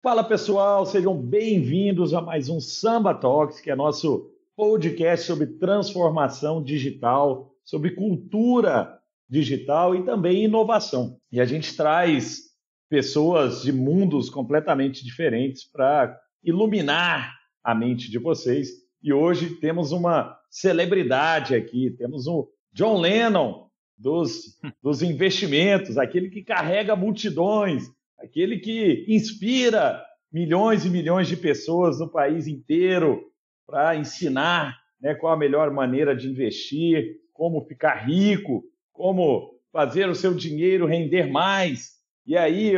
Fala pessoal, sejam bem-vindos a mais um Samba Talks, que é nosso podcast sobre transformação digital, sobre cultura digital e também inovação. E a gente traz pessoas de mundos completamente diferentes para iluminar a mente de vocês. E hoje temos uma celebridade aqui, temos o John Lennon dos, dos investimentos, aquele que carrega multidões aquele que inspira milhões e milhões de pessoas no país inteiro para ensinar né, qual a melhor maneira de investir, como ficar rico, como fazer o seu dinheiro render mais. E aí,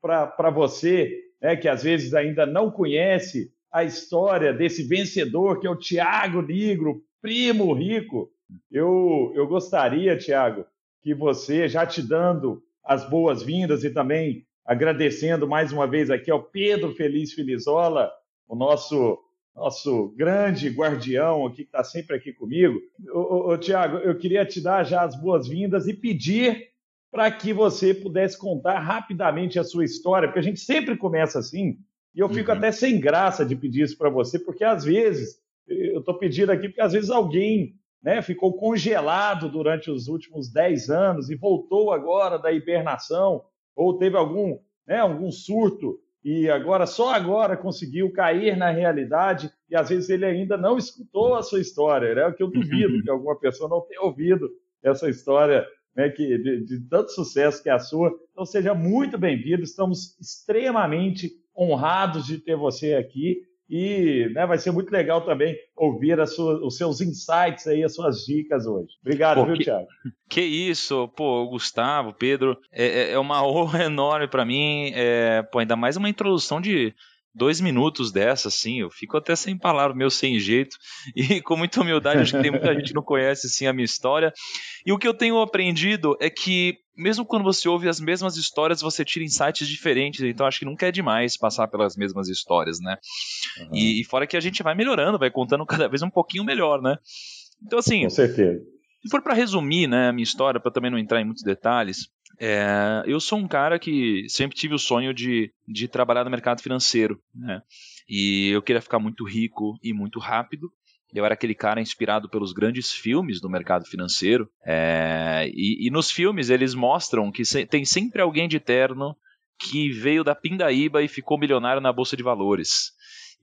para você né, que às vezes ainda não conhece a história desse vencedor, que é o Tiago Negro, primo rico, eu, eu gostaria, Tiago, que você, já te dando as boas-vindas e também agradecendo mais uma vez aqui ao Pedro Feliz Felizola, o nosso nosso grande guardião aqui que está sempre aqui comigo. Ô, ô, Tiago, eu queria te dar já as boas-vindas e pedir para que você pudesse contar rapidamente a sua história, porque a gente sempre começa assim, e eu fico uhum. até sem graça de pedir isso para você, porque às vezes, eu estou pedindo aqui, porque às vezes alguém né, ficou congelado durante os últimos 10 anos e voltou agora da hibernação, ou teve algum, né, algum surto e agora só agora conseguiu cair na realidade e às vezes ele ainda não escutou a sua história, né? O que eu duvido uhum. que alguma pessoa não tenha ouvido essa história né, que, de, de tanto sucesso que é a sua. Então seja muito bem-vindo, estamos extremamente honrados de ter você aqui e né, vai ser muito legal também ouvir sua, os seus insights aí, as suas dicas hoje. Obrigado, pô, viu, que, Thiago? Que isso, pô, Gustavo, Pedro, é, é, é uma honra enorme para mim, é, pô, ainda mais uma introdução de dois minutos dessa, assim, eu fico até sem palavras, meio sem jeito, e com muita humildade, acho que tem muita gente que não conhece, assim, a minha história, e o que eu tenho aprendido é que, mesmo quando você ouve as mesmas histórias, você tira insights diferentes, então acho que nunca é demais passar pelas mesmas histórias, né, uhum. e, e fora que a gente vai melhorando, vai contando cada vez um pouquinho melhor, né, então assim... Com certeza. Se for para resumir, né, a minha história, para também não entrar em muitos detalhes, é, eu sou um cara que sempre tive o sonho de, de trabalhar no mercado financeiro, né? E eu queria ficar muito rico e muito rápido. Eu era aquele cara inspirado pelos grandes filmes do mercado financeiro. É, e, e, nos filmes eles mostram que se, tem sempre alguém de terno que veio da pindaíba e ficou milionário na bolsa de valores.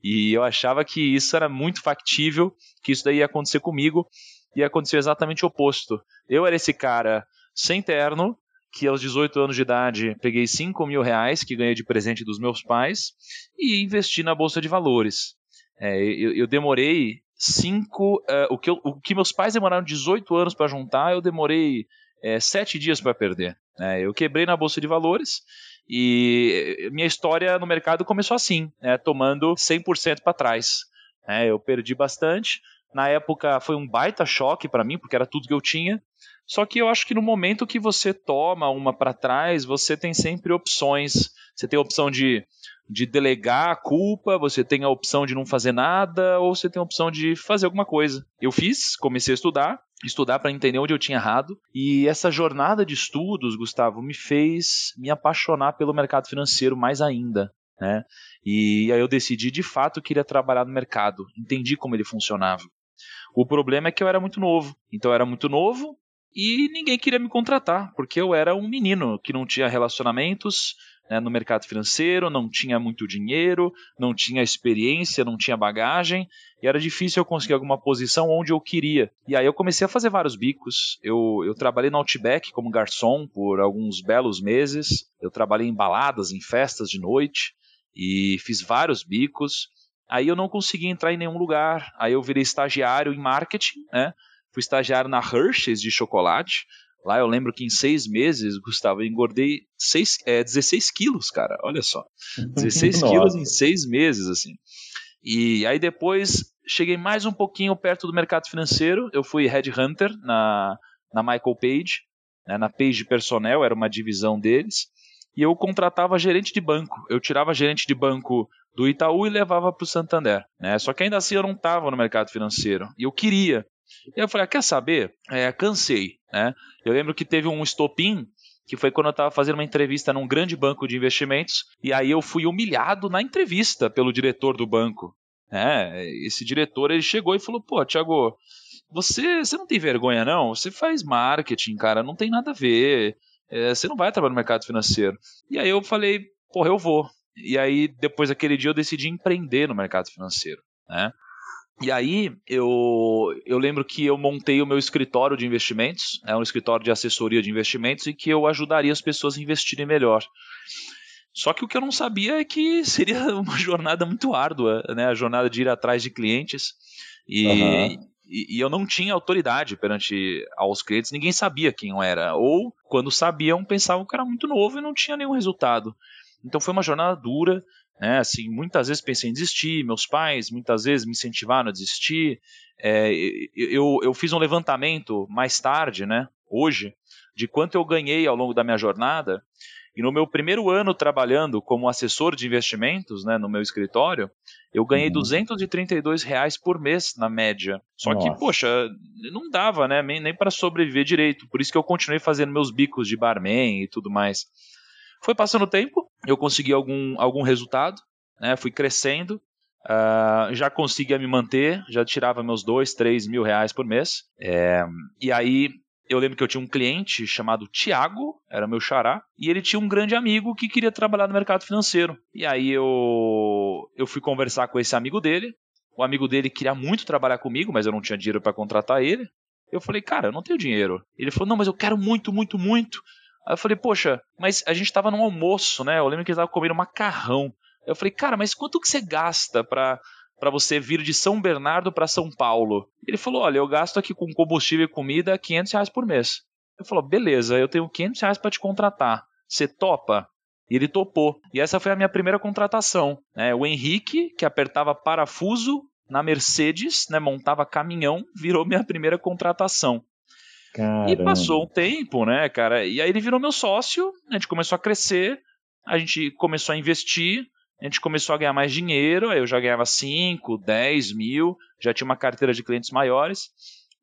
E eu achava que isso era muito factível, que isso daí ia acontecer comigo, e aconteceu exatamente o oposto. Eu era esse cara sem terno, que aos 18 anos de idade peguei 5 mil reais que ganhei de presente dos meus pais e investi na Bolsa de Valores. É, eu, eu, demorei cinco. Uh, o, que eu, o que meus pais demoraram 18 anos para juntar, eu demorei é, sete dias para perder. É, eu quebrei na Bolsa de Valores e minha história no mercado começou assim, né, tomando 100% para trás. É, eu perdi bastante. Na época foi um baita choque para mim, porque era tudo que eu tinha. Só que eu acho que no momento que você toma uma para trás, você tem sempre opções. Você tem a opção de, de delegar a culpa, você tem a opção de não fazer nada, ou você tem a opção de fazer alguma coisa. Eu fiz, comecei a estudar, estudar para entender onde eu tinha errado. E essa jornada de estudos, Gustavo, me fez me apaixonar pelo mercado financeiro mais ainda. Né? E aí eu decidi de fato que queria trabalhar no mercado, entendi como ele funcionava. O problema é que eu era muito novo. Então eu era muito novo, e ninguém queria me contratar, porque eu era um menino que não tinha relacionamentos né, no mercado financeiro, não tinha muito dinheiro, não tinha experiência, não tinha bagagem, e era difícil eu conseguir alguma posição onde eu queria. E aí eu comecei a fazer vários bicos. Eu, eu trabalhei no Outback como garçom por alguns belos meses, eu trabalhei em baladas, em festas de noite, e fiz vários bicos. Aí eu não consegui entrar em nenhum lugar, aí eu virei estagiário em marketing, né? Fui estagiário na Hershey's de chocolate, Lá eu lembro que em seis meses, Gustavo, eu engordei seis, é, 16 quilos, cara. Olha só. 16 quilos em seis meses, assim. E aí depois cheguei mais um pouquinho perto do mercado financeiro. Eu fui headhunter na, na Michael Page, né, na Page Personnel, era uma divisão deles. E eu contratava gerente de banco. Eu tirava gerente de banco do Itaú e levava para o Santander. Né? Só que ainda assim eu não estava no mercado financeiro. E eu queria. E eu falei, ah, quer saber? É, cansei. Né? Eu lembro que teve um estopim que foi quando eu estava fazendo uma entrevista num grande banco de investimentos, e aí eu fui humilhado na entrevista pelo diretor do banco. É, esse diretor ele chegou e falou: pô, Thiago, você, você não tem vergonha não? Você faz marketing, cara, não tem nada a ver. É, você não vai trabalhar no mercado financeiro. E aí eu falei: porra, eu vou. E aí, depois daquele dia, eu decidi empreender no mercado financeiro. Né? E aí eu, eu lembro que eu montei o meu escritório de investimentos, é um escritório de assessoria de investimentos, e que eu ajudaria as pessoas a investirem melhor. Só que o que eu não sabia é que seria uma jornada muito árdua, né? A jornada de ir atrás de clientes. E, uhum. e, e, eu não tinha autoridade perante aos clientes, ninguém sabia quem eu era. Ou, quando sabiam, pensavam que era muito novo e não tinha nenhum resultado. Então foi uma jornada dura, né? Assim, muitas vezes pensei em desistir, meus pais muitas vezes me incentivaram a desistir. É, eu, eu fiz um levantamento mais tarde, né, hoje, de quanto eu ganhei ao longo da minha jornada. E no meu primeiro ano trabalhando como assessor de investimentos, né, no meu escritório, eu ganhei uhum. 232 reais por mês na média. Só Nossa. que, poxa, não dava, né, nem, nem para sobreviver direito. Por isso que eu continuei fazendo meus bicos de barman e tudo mais. Foi passando o tempo, eu consegui algum, algum resultado, né? fui crescendo, uh, já conseguia me manter, já tirava meus dois, três mil reais por mês. É, e aí eu lembro que eu tinha um cliente chamado Tiago, era meu xará, e ele tinha um grande amigo que queria trabalhar no mercado financeiro. E aí eu, eu fui conversar com esse amigo dele. O amigo dele queria muito trabalhar comigo, mas eu não tinha dinheiro para contratar ele. Eu falei, cara, eu não tenho dinheiro. Ele falou, não, mas eu quero muito, muito, muito. Aí eu falei, poxa, mas a gente tava num almoço, né? Eu lembro que eles estavam comendo macarrão. Eu falei, cara, mas quanto que você gasta pra, pra você vir de São Bernardo para São Paulo? Ele falou, olha, eu gasto aqui com combustível e comida 500 reais por mês. Eu falei, beleza, eu tenho 500 reais pra te contratar. Você topa? E ele topou. E essa foi a minha primeira contratação. Né? O Henrique, que apertava parafuso na Mercedes, né, montava caminhão, virou minha primeira contratação. Caramba. E passou um tempo, né, cara? E aí ele virou meu sócio, a gente começou a crescer, a gente começou a investir, a gente começou a ganhar mais dinheiro, aí eu já ganhava 5, 10 mil, já tinha uma carteira de clientes maiores.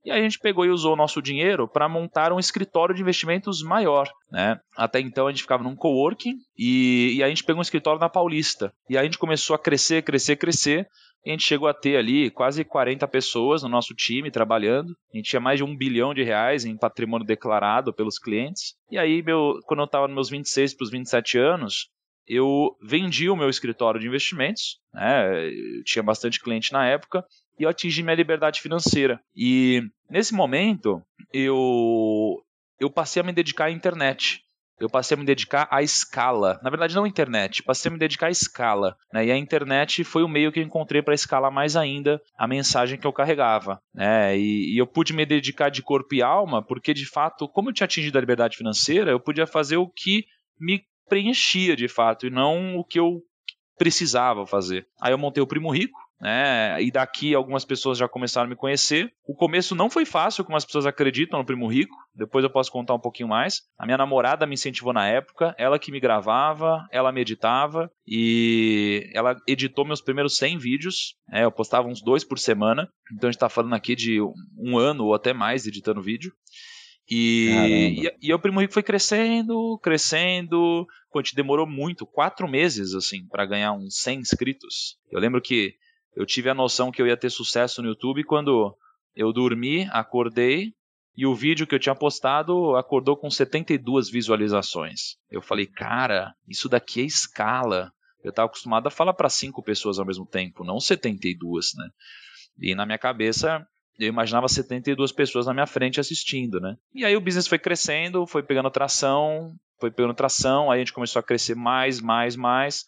E aí a gente pegou e usou o nosso dinheiro para montar um escritório de investimentos maior. Né? Até então a gente ficava num coworking e, e a gente pegou um escritório na Paulista. E aí a gente começou a crescer, crescer, crescer a gente chegou a ter ali quase 40 pessoas no nosso time trabalhando. A gente tinha mais de um bilhão de reais em patrimônio declarado pelos clientes. E aí, meu, quando eu estava nos meus 26 para os 27 anos, eu vendi o meu escritório de investimentos, né? Eu tinha bastante cliente na época, e eu atingi minha liberdade financeira. E nesse momento, eu, eu passei a me dedicar à internet eu passei a me dedicar à escala. Na verdade, não à internet, passei a me dedicar à escala. Né? E a internet foi o meio que eu encontrei para escalar mais ainda a mensagem que eu carregava. Né? E, e, eu pude me dedicar de corpo e alma, porque de fato, como eu tinha atingido a liberdade financeira, eu podia fazer o que me preenchia de fato e não o que eu precisava fazer. Aí eu montei o Primo Rico, né? E daqui algumas pessoas já começaram a me conhecer. O começo não foi fácil, como as pessoas acreditam no Primo Rico. Depois eu posso contar um pouquinho mais. A minha namorada me incentivou na época, ela que me gravava, ela me editava e ela editou meus primeiros 100 vídeos. Né? Eu postava uns dois por semana. Então a gente está falando aqui de um ano ou até mais editando vídeo. E, e, e, o Primo Rico foi crescendo, crescendo. Pô, a gente demorou muito, quatro meses, assim, para ganhar uns 100 inscritos. Eu lembro que eu tive a noção que eu ia ter sucesso no YouTube quando eu dormi, acordei e o vídeo que eu tinha postado acordou com 72 visualizações. Eu falei, cara, isso daqui é escala. Eu estava acostumado a falar para cinco pessoas ao mesmo tempo, não 72, né? E na minha cabeça eu imaginava 72 pessoas na minha frente assistindo, né? E aí o business foi crescendo, foi pegando tração, foi pegando tração, aí a gente começou a crescer mais, mais, mais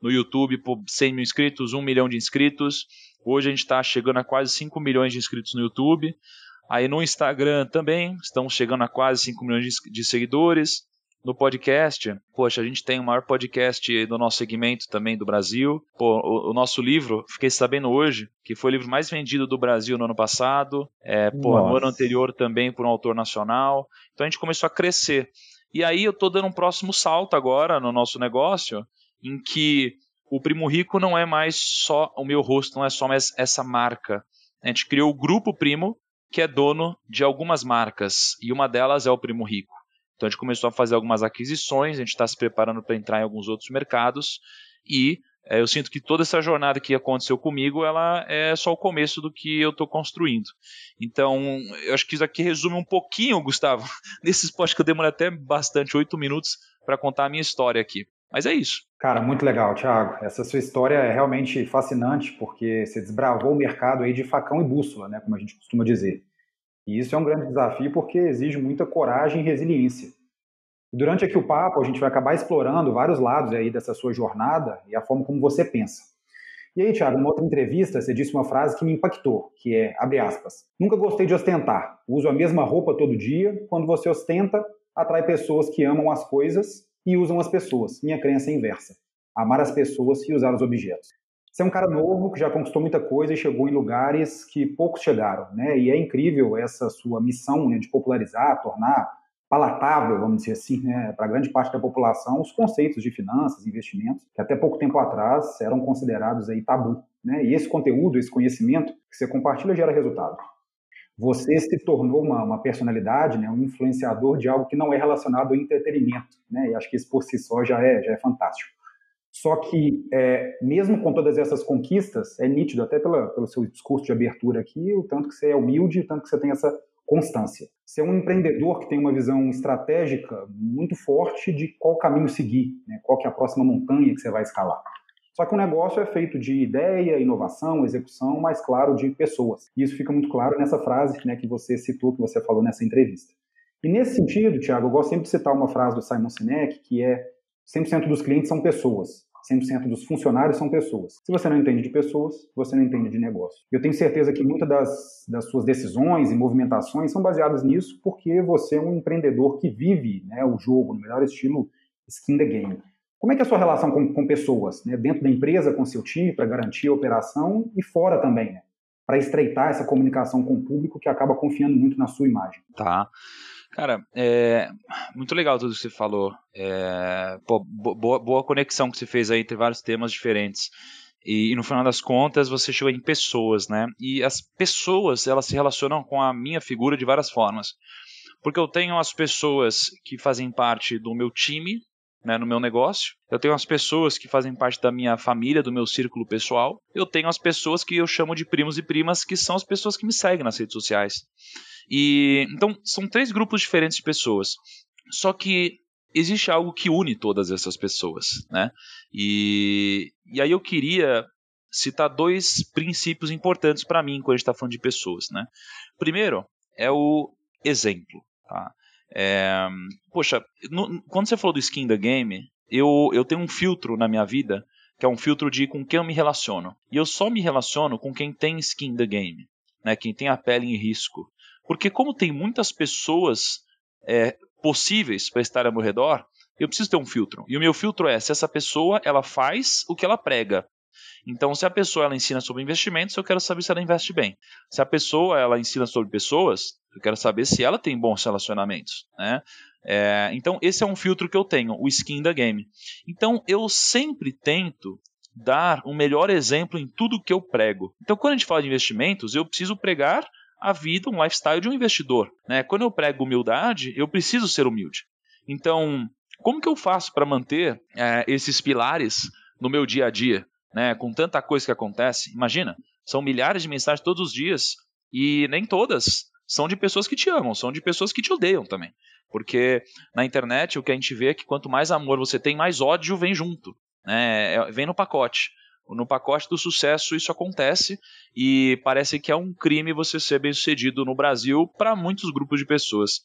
no YouTube por 100 mil inscritos, 1 milhão de inscritos. Hoje a gente está chegando a quase 5 milhões de inscritos no YouTube. Aí no Instagram também, estamos chegando a quase 5 milhões de seguidores no podcast, poxa, a gente tem o maior podcast do nosso segmento também do Brasil. Pô, o, o, nosso livro, fiquei sabendo hoje, que foi o livro mais vendido do Brasil no ano passado. É, pô, no ano anterior também por um autor nacional. Então a gente começou a crescer. E aí eu estou dando um próximo salto agora no nosso negócio, em que o Primo Rico não é mais só o meu rosto, não é só mais essa marca. A gente criou o Grupo Primo, que é dono de algumas marcas, e uma delas é o Primo Rico. Então a gente começou a fazer algumas aquisições, a gente está se preparando para entrar em alguns outros mercados e é, eu sinto que toda essa jornada que aconteceu comigo, ela é só o começo do que eu estou construindo. Então, eu acho que isso aqui resume um pouquinho, Gustavo, nesses posts que eu demorei até bastante, oito minutos, para contar a minha história aqui. Mas é isso. Cara, muito legal, Thiago. Essa sua história é realmente fascinante, porque você desbravou o mercado aí de facão e bússola, né, como a gente costuma dizer. E isso é um grande desafio porque exige muita coragem e resiliência. Durante aqui o papo, a gente vai acabar explorando vários lados aí dessa sua jornada e a forma como você pensa. E aí, Thiago, numa outra entrevista, você disse uma frase que me impactou, que é, abre aspas, nunca gostei de ostentar, uso a mesma roupa todo dia, quando você ostenta, atrai pessoas que amam as coisas e usam as pessoas. Minha crença é inversa, amar as pessoas e usar os objetos. Você é um cara novo que já conquistou muita coisa e chegou em lugares que poucos chegaram, né? E é incrível essa sua missão né, de popularizar, tornar palatável, vamos dizer assim, né, para grande parte da população, os conceitos de finanças, investimentos, que até pouco tempo atrás eram considerados aí tabu. Né? E esse conteúdo, esse conhecimento que você compartilha gera resultado. Você se tornou uma, uma personalidade, né, um influenciador de algo que não é relacionado ao entretenimento. Né? E acho que isso por si só já é, já é fantástico. Só que, é, mesmo com todas essas conquistas, é nítido, até pela, pelo seu discurso de abertura aqui, o tanto que você é humilde, o tanto que você tem essa constância. Você é um empreendedor que tem uma visão estratégica muito forte de qual caminho seguir, né? qual que é a próxima montanha que você vai escalar. Só que o negócio é feito de ideia, inovação, execução, mas claro, de pessoas. E isso fica muito claro nessa frase né, que você citou, que você falou nessa entrevista. E nesse sentido, Tiago, eu gosto sempre de citar uma frase do Simon Sinek, que é 100% dos clientes são pessoas. 100% dos funcionários são pessoas. Se você não entende de pessoas, você não entende de negócio. Eu tenho certeza que muitas das, das suas decisões e movimentações são baseadas nisso, porque você é um empreendedor que vive né, o jogo no melhor estilo skin the game. Como é que é a sua relação com, com pessoas, né, dentro da empresa, com seu time, para garantir a operação e fora também, né, para estreitar essa comunicação com o público que acaba confiando muito na sua imagem? Tá. Cara, é muito legal tudo que você falou. É, pô, boa, boa conexão que você fez aí entre vários temas diferentes. E, e, no final das contas você chegou em pessoas, né? E as pessoas elas se relacionam com a minha figura de várias formas, porque eu tenho as pessoas que fazem parte do meu time, né, no meu negócio, eu tenho as pessoas que fazem parte da minha família, do meu círculo pessoal, eu tenho as pessoas que eu chamo de primos e primas, que são as pessoas que me seguem nas redes sociais. E então são três grupos diferentes de pessoas. Só que existe algo que une todas essas pessoas, né? E, e aí eu queria citar dois princípios importantes para mim quando a gente está falando de pessoas, né? Primeiro é o exemplo, tá? É, poxa, no, quando você falou do skin da game, eu, eu tenho um filtro na minha vida que é um filtro de com quem eu me relaciono. E eu só me relaciono com quem tem skin da game, né? Quem tem a pele em risco. Porque como tem muitas pessoas é, possíveis para estar ao meu redor, eu preciso ter um filtro. E o meu filtro é se essa pessoa ela faz o que ela prega. Então, se a pessoa ela ensina sobre investimentos, eu quero saber se ela investe bem. Se a pessoa ela ensina sobre pessoas, eu quero saber se ela tem bons relacionamentos. Né? É, então, esse é um filtro que eu tenho, o skin da game. Então, eu sempre tento dar um melhor exemplo em tudo que eu prego. Então, quando a gente fala de investimentos, eu preciso pregar a vida, um lifestyle de um investidor. Né? Quando eu prego humildade, eu preciso ser humilde. Então, como que eu faço para manter é, esses pilares no meu dia a dia, né? com tanta coisa que acontece? Imagina, são milhares de mensagens todos os dias e nem todas são de pessoas que te amam, são de pessoas que te odeiam também. Porque na internet o que a gente vê é que quanto mais amor você tem, mais ódio vem junto, né? É, vem no pacote. No pacote do sucesso isso acontece e parece que é um crime você ser bem sucedido no Brasil para muitos grupos de pessoas.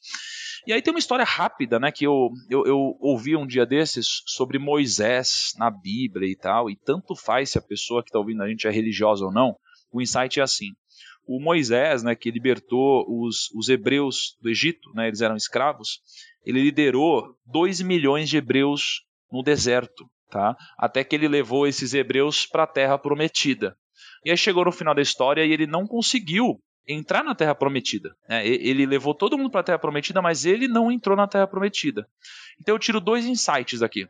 E aí tem uma história rápida, né, que eu, eu, eu, ouvi um dia desses sobre Moisés na Bíblia e tal, e tanto faz se a pessoa que está ouvindo a gente é religiosa ou não, o insight é assim. O Moisés, né, que libertou os, os hebreus do Egito, né, eles eram escravos, ele liderou 2 milhões de hebreus no deserto, tá? até que ele levou esses hebreus para a terra prometida. E aí chegou no final da história e ele não conseguiu entrar na Terra Prometida. Né? Ele levou todo mundo para a Terra Prometida, mas ele não entrou na Terra Prometida. Então eu tiro dois insights aqui.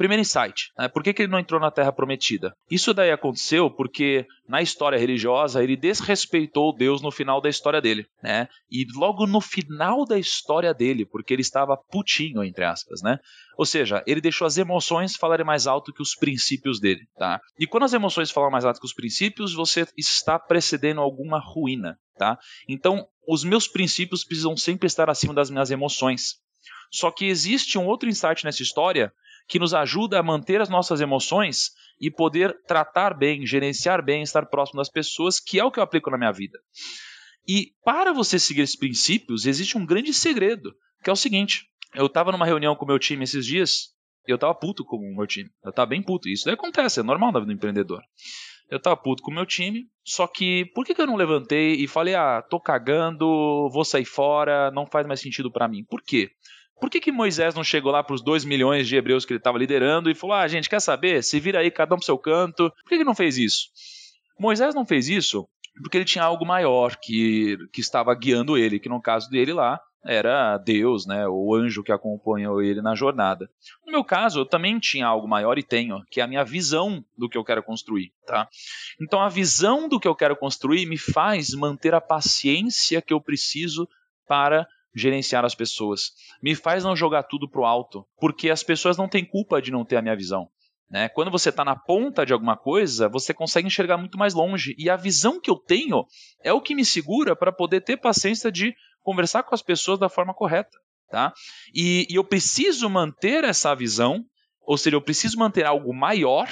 Primeiro insight, né? por que, que ele não entrou na Terra Prometida? Isso daí aconteceu porque na história religiosa ele desrespeitou Deus no final da história dele, né? E logo no final da história dele, porque ele estava putinho, entre aspas, né? Ou seja, ele deixou as emoções falarem mais alto que os princípios dele, tá? E quando as emoções falam mais alto que os princípios, você está precedendo alguma ruína, tá? Então, os meus princípios precisam sempre estar acima das minhas emoções. Só que existe um outro insight nessa história que nos ajuda a manter as nossas emoções e poder tratar bem, gerenciar bem, estar próximo das pessoas, que é o que eu aplico na minha vida. E para você seguir esses princípios, existe um grande segredo, que é o seguinte: eu estava numa reunião com o meu time esses dias, e eu estava puto com o meu time. Eu estava bem puto. Isso daí acontece, é normal na vida do empreendedor. Eu estava puto com o meu time, só que por que, que eu não levantei e falei, ah, tô cagando, vou sair fora, não faz mais sentido para mim? Por quê? Por que, que Moisés não chegou lá para os 2 milhões de hebreus que ele estava liderando e falou: ah, gente, quer saber? Se vira aí, cada um para seu canto. Por que, que não fez isso? Moisés não fez isso porque ele tinha algo maior que, que estava guiando ele, que no caso dele lá era Deus, né, o anjo que acompanhou ele na jornada. No meu caso, eu também tinha algo maior e tenho, que é a minha visão do que eu quero construir, tá? Então a visão do que eu quero construir me faz manter a paciência que eu preciso para gerenciar as pessoas. Me faz não jogar tudo pro alto, porque as pessoas não têm culpa de não ter a minha visão. Né? Quando você está na ponta de alguma coisa, você consegue enxergar muito mais longe. E a visão que eu tenho é o que me segura para poder ter paciência de conversar com as pessoas da forma correta. Tá? E, e eu preciso manter essa visão, ou seja, eu preciso manter algo maior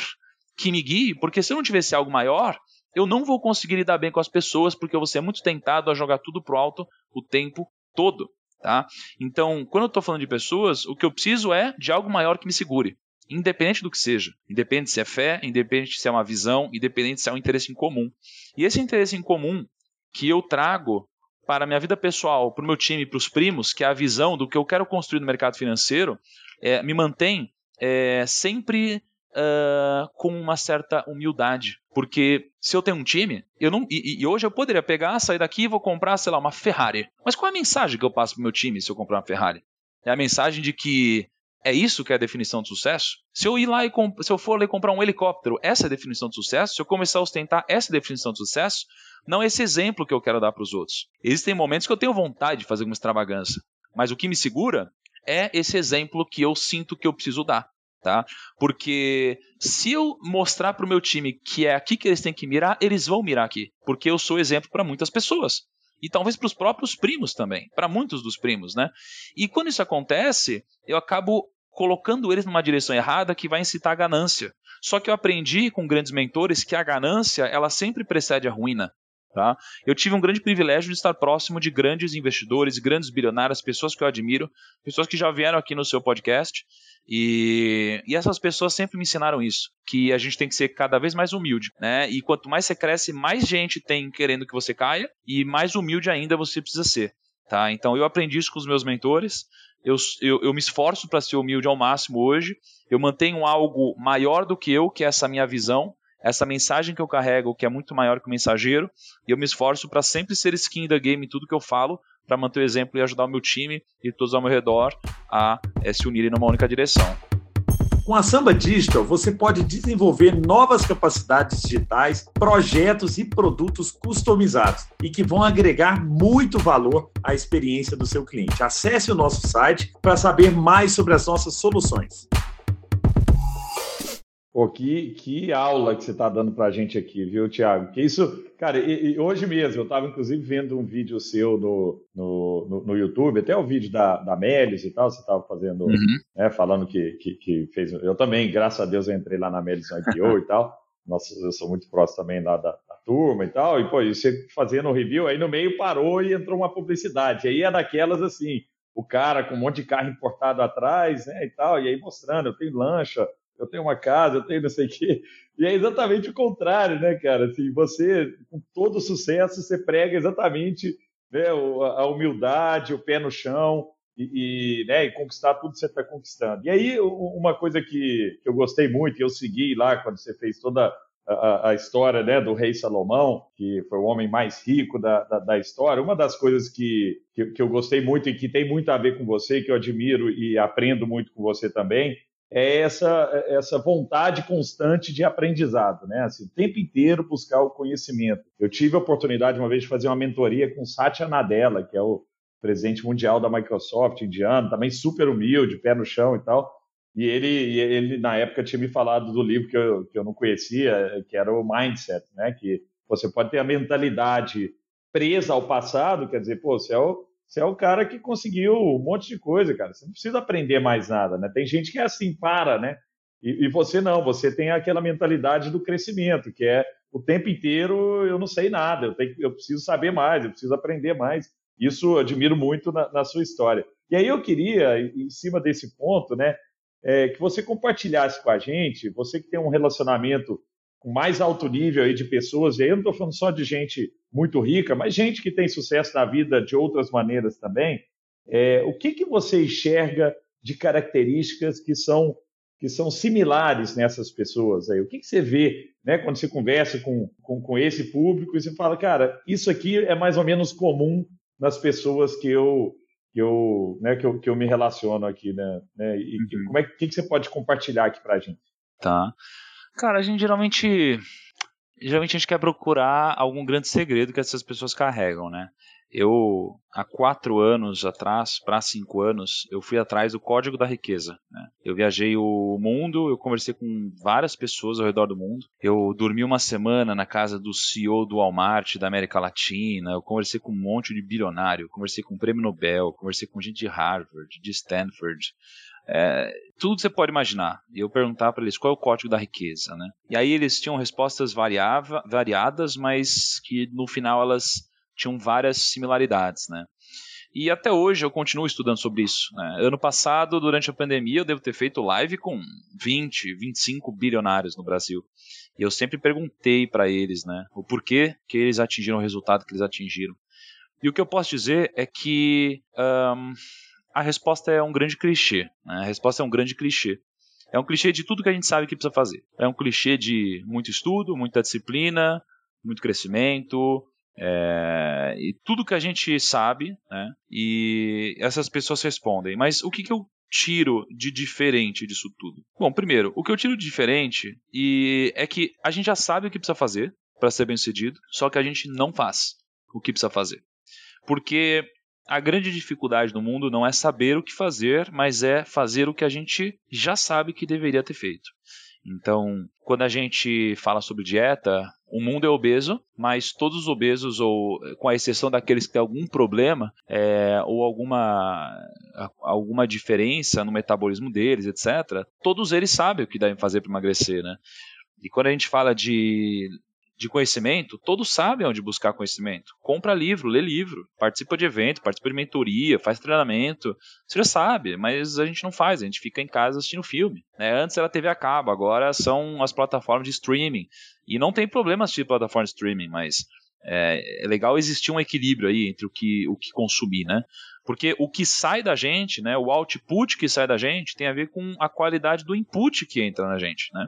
que me guie, porque se eu não tivesse algo maior, eu não vou conseguir lidar bem com as pessoas, porque eu vou ser muito tentado a jogar tudo pro alto o tempo todo. Tá? Então, quando eu estou falando de pessoas, o que eu preciso é de algo maior que me segure. Independente do que seja. Independente se é fé, independente se é uma visão, independente se é um interesse em comum. E esse interesse em comum que eu trago para a minha vida pessoal, para o meu time, para os primos, que é a visão do que eu quero construir no mercado financeiro, é, me mantém é, sempre uh, com uma certa humildade. Porque se eu tenho um time, eu não. E, e, hoje eu poderia pegar, sair daqui e vou comprar, sei lá, uma Ferrari. Mas qual é a mensagem que eu passo pro meu time se eu comprar uma Ferrari? É a mensagem de que é isso que é a definição de sucesso? Se eu ir lá e se eu for lá comprar um helicóptero, essa é a definição de sucesso? Se eu começar a ostentar essa é definição de sucesso? Não é esse exemplo que eu quero dar para os outros. Existem momentos que eu tenho vontade de fazer uma extravagância, mas o que me segura é esse exemplo que eu sinto que eu preciso dar tá? Porque se eu mostrar para o meu time que é aqui que eles têm que mirar, eles vão mirar aqui, porque eu sou exemplo para muitas pessoas. E talvez para os próprios primos também, para muitos dos primos, né? E quando isso acontece, eu acabo colocando eles numa direção errada que vai incitar a ganância. Só que eu aprendi com grandes mentores que a ganância, ela sempre precede a ruína. Tá? Eu tive um grande privilégio de estar próximo de grandes investidores, grandes bilionários, pessoas que eu admiro, pessoas que já vieram aqui no seu podcast. E, e, essas pessoas sempre me ensinaram isso, que a gente tem que ser cada vez mais humilde, né? E quanto mais você cresce, mais gente tem querendo que você caia e mais humilde ainda você precisa ser, tá? Então eu aprendi isso com os meus mentores. Eu, eu, eu me esforço para ser humilde ao máximo hoje. Eu mantenho algo maior do que eu, que é essa minha visão, essa mensagem que eu carrego, que é muito maior que o mensageiro, e eu me esforço para sempre ser skin da game em tudo que eu falo, para manter o exemplo e ajudar o meu time e todos ao meu redor a é, se unirem numa única direção. Com a Samba Digital, você pode desenvolver novas capacidades digitais, projetos e produtos customizados e que vão agregar muito valor à experiência do seu cliente. Acesse o nosso site para saber mais sobre as nossas soluções. Pô, que, que aula que você está dando para a gente aqui, viu, Tiago? Que isso, cara, e, e hoje mesmo eu estava inclusive vendo um vídeo seu no, no, no, no, YouTube, até o vídeo da, da Melis e tal, você estava fazendo, uhum. né, falando que, que, que, fez. Eu também, graças a Deus, eu entrei lá na Melis no IPO e tal. Nossa, eu sou muito próximo também lá da, da turma e tal. E, pô, e você fazendo o review, aí no meio parou e entrou uma publicidade. Aí é daquelas assim, o cara com um monte de carro importado atrás, né, e tal, e aí mostrando, eu tenho lancha eu tenho uma casa, eu tenho não sei o quê. E é exatamente o contrário, né, cara? Assim, você, com todo sucesso, você prega exatamente né, a humildade, o pé no chão e, e, né, e conquistar tudo que você está conquistando. E aí, uma coisa que, eu gostei muito, e eu segui lá quando você fez toda a, a, história né, do rei Salomão, que foi o homem mais rico da, da, da história, uma das coisas que, que, que, eu gostei muito e que tem muito a ver com você, que eu admiro e aprendo muito com você também, é essa, essa vontade constante de aprendizado, né? Assim, o tempo inteiro buscar o conhecimento. Eu tive a oportunidade uma vez de fazer uma mentoria com Satya Nadella, que é o presidente mundial da Microsoft, indiano, também super humilde, pé no chão e tal. E ele, ele na época, tinha me falado do livro que eu, que eu não conhecia, que era o Mindset, né? Que você pode ter a mentalidade presa ao passado, quer dizer, pô, você é o, você é o cara que conseguiu um monte de coisa, cara. Você não precisa aprender mais nada, né? Tem gente que é assim, para, né? E, e você não, você tem aquela mentalidade do crescimento, que é o tempo inteiro eu não sei nada, eu, tenho, eu preciso saber mais, eu preciso aprender mais. Isso eu admiro muito na, na sua história. E aí eu queria, em cima desse ponto, né, é, que você compartilhasse com a gente, você que tem um relacionamento com mais alto nível aí de pessoas, e aí eu não estou falando só de gente muito rica, mas gente que tem sucesso na vida de outras maneiras também, é, o que, que você enxerga de características que são que são similares nessas pessoas aí? O que, que você vê né, quando você conversa com, com, com, esse público e você fala, cara, isso aqui é mais ou menos comum nas pessoas que eu que eu, né, que eu, que eu me relaciono aqui, né? né e uhum. como é que, que você pode compartilhar aqui para a gente? Tá. Cara, a gente geralmente geralmente a gente quer procurar algum grande segredo que essas pessoas carregam, né? Eu, há quatro anos atrás, para cinco anos, eu fui atrás do código da riqueza. Né? Eu viajei o mundo, eu conversei com várias pessoas ao redor do mundo. Eu dormi uma semana na casa do CEO do Walmart da América Latina. Eu conversei com um monte de bilionário. conversei com o Prêmio Nobel. conversei com gente de Harvard, de Stanford. É, tudo você pode imaginar. E eu perguntava para eles qual é o código da riqueza, né? E aí eles tinham respostas variava, variadas, mas que no final elas tinham várias similaridades, né? E até hoje eu continuo estudando sobre isso. Né? Ano passado, durante a pandemia, eu devo ter feito live com 20, 25 bilionários no Brasil. E eu sempre perguntei para eles né, o porquê que eles atingiram o resultado que eles atingiram. E o que eu posso dizer é que um, a resposta é um grande clichê. Né? A resposta é um grande clichê. É um clichê de tudo que a gente sabe que precisa fazer. É um clichê de muito estudo, muita disciplina, muito crescimento, é, e tudo que a gente sabe, né? E essas pessoas respondem. Mas o que, que eu tiro de diferente disso tudo? Bom, primeiro, o que eu tiro de diferente e é que a gente já sabe o que precisa fazer para ser bem sucedido, só que a gente não faz o que precisa fazer. Porque a grande dificuldade no mundo não é saber o que fazer, mas é fazer o que a gente já sabe que deveria ter feito. Então, quando a gente fala sobre dieta, o mundo é obeso, mas todos os obesos, ou com a exceção daqueles que têm algum problema é, ou alguma, alguma diferença no metabolismo deles, etc., todos eles sabem o que devem fazer para emagrecer, né? E quando a gente fala de de conhecimento, todos sabem onde buscar conhecimento. Compra livro, lê livro, participa de evento, participa de mentoria, faz treinamento. Você já sabe, mas a gente não faz, a gente fica em casa assistindo filme. Né? Antes era TV a cabo, agora são as plataformas de streaming. E não tem problema assistir plataforma de streaming, mas é, é, legal existir um equilíbrio aí entre o que, o que consumir, né? Porque o que sai da gente, né, o output que sai da gente, tem a ver com a qualidade do input que entra na gente, né?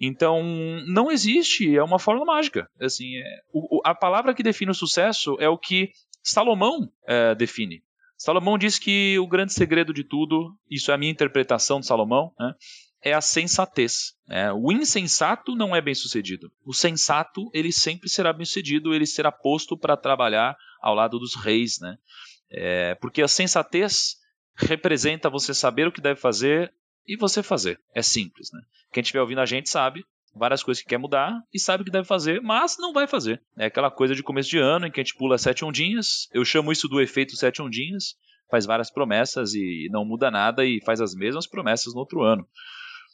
Então, não existe, é uma fórmula mágica. Assim, é, o, a palavra que define o sucesso é o que Salomão é, define. Salomão diz que o grande segredo de tudo, isso é a minha interpretação de Salomão, né, é a sensatez. Né? O insensato não é bem sucedido. O sensato, ele sempre será bem sucedido, ele será posto para trabalhar ao lado dos reis. Né? É, porque a sensatez representa você saber o que deve fazer e você fazer. É simples. Né? Quem estiver ouvindo a gente sabe várias coisas que quer mudar e sabe o que deve fazer, mas não vai fazer. É aquela coisa de começo de ano em que a gente pula sete ondinhas. Eu chamo isso do efeito sete ondinhas. Faz várias promessas e não muda nada e faz as mesmas promessas no outro ano.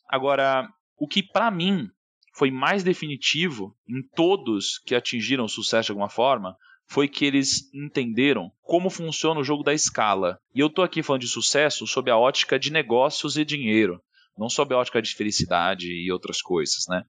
Agora, o que para mim foi mais definitivo em todos que atingiram sucesso de alguma forma foi que eles entenderam como funciona o jogo da escala. E eu estou aqui falando de sucesso sob a ótica de negócios e dinheiro. não sob a ótica de felicidade e outras coisas, né?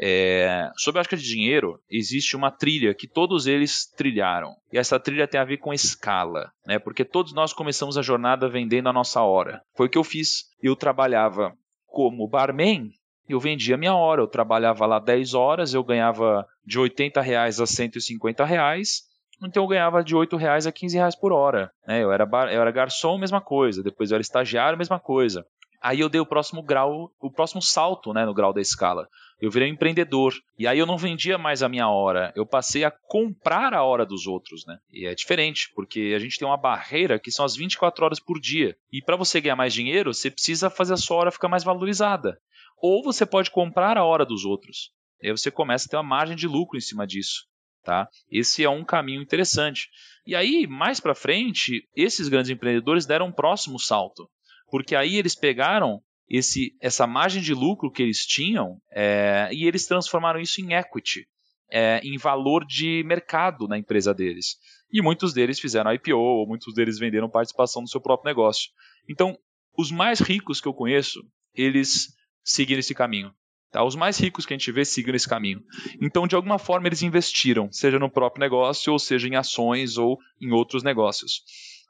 É, sob a ótica de dinheiro, existe uma trilha que todos eles trilharam. E essa trilha tem a ver com escala, né? Porque todos nós começamos a jornada vendendo a nossa hora. Foi o que eu fiz. Eu trabalhava como barman eu vendia minha hora. Eu trabalhava lá 10 horas, eu ganhava de 80 reais a 150 reais. Então eu ganhava de 8 reais a 15 reais por hora. Né? Eu, era bar, eu era garçom, mesma coisa. Depois eu era estagiário, mesma coisa. Aí eu dei o próximo grau, o próximo salto né, no grau da escala. Eu virei um empreendedor. E aí eu não vendia mais a minha hora. Eu passei a comprar a hora dos outros. Né? E é diferente, porque a gente tem uma barreira que são as 24 horas por dia. E para você ganhar mais dinheiro, você precisa fazer a sua hora ficar mais valorizada. Ou você pode comprar a hora dos outros. E aí você começa a ter uma margem de lucro em cima disso. Tá? Esse é um caminho interessante. E aí, mais para frente, esses grandes empreendedores deram um próximo salto, porque aí eles pegaram esse, essa margem de lucro que eles tinham é, e eles transformaram isso em equity, é, em valor de mercado na empresa deles. E muitos deles fizeram IPO, ou muitos deles venderam participação no seu próprio negócio. Então, os mais ricos que eu conheço, eles seguiram esse caminho. Tá? Os mais ricos que a gente vê seguiram esse caminho. Então, de alguma forma, eles investiram, seja no próprio negócio, ou seja em ações ou em outros negócios.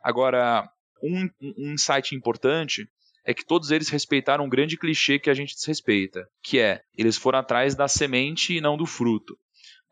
Agora, um, um insight importante é que todos eles respeitaram um grande clichê que a gente desrespeita, que é eles foram atrás da semente e não do fruto.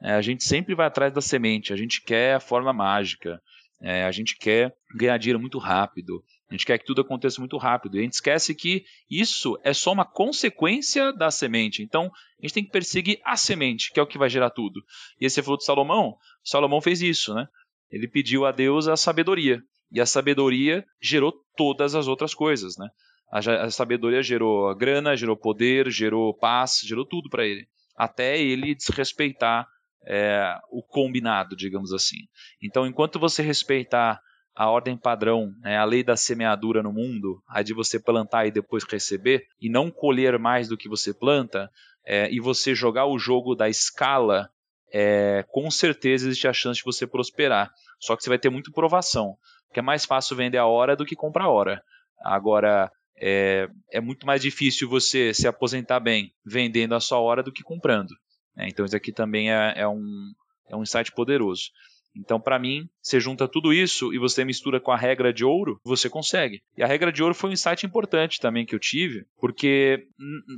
É, a gente sempre vai atrás da semente, a gente quer a forma mágica, é, a gente quer ganhar dinheiro muito rápido, a gente quer que tudo aconteça muito rápido. E a gente esquece que isso é só uma consequência da semente. Então, a gente tem que perseguir a semente, que é o que vai gerar tudo. E esse falou de Salomão, Salomão fez isso, né? Ele pediu a Deus a sabedoria. E a sabedoria gerou todas as outras coisas, né? A, a sabedoria gerou a grana, gerou poder, gerou paz, gerou tudo para ele. Até ele desrespeitar é, o combinado, digamos assim. Então, enquanto você respeitar a ordem padrão, né, a lei da semeadura no mundo, a de você plantar e depois receber, e não colher mais do que você planta, é, e você jogar o jogo da escala, é, com certeza existe a chance de você prosperar. Só que você vai ter muita provação, porque é mais fácil vender a hora do que comprar a hora. Agora, é, é muito mais difícil você se aposentar bem vendendo a sua hora do que comprando. Né? Então, isso aqui também é, é um, é um insight poderoso. Então, para mim, você junta tudo isso e você mistura com a regra de ouro, você consegue. E a regra de ouro foi um insight importante também que eu tive, porque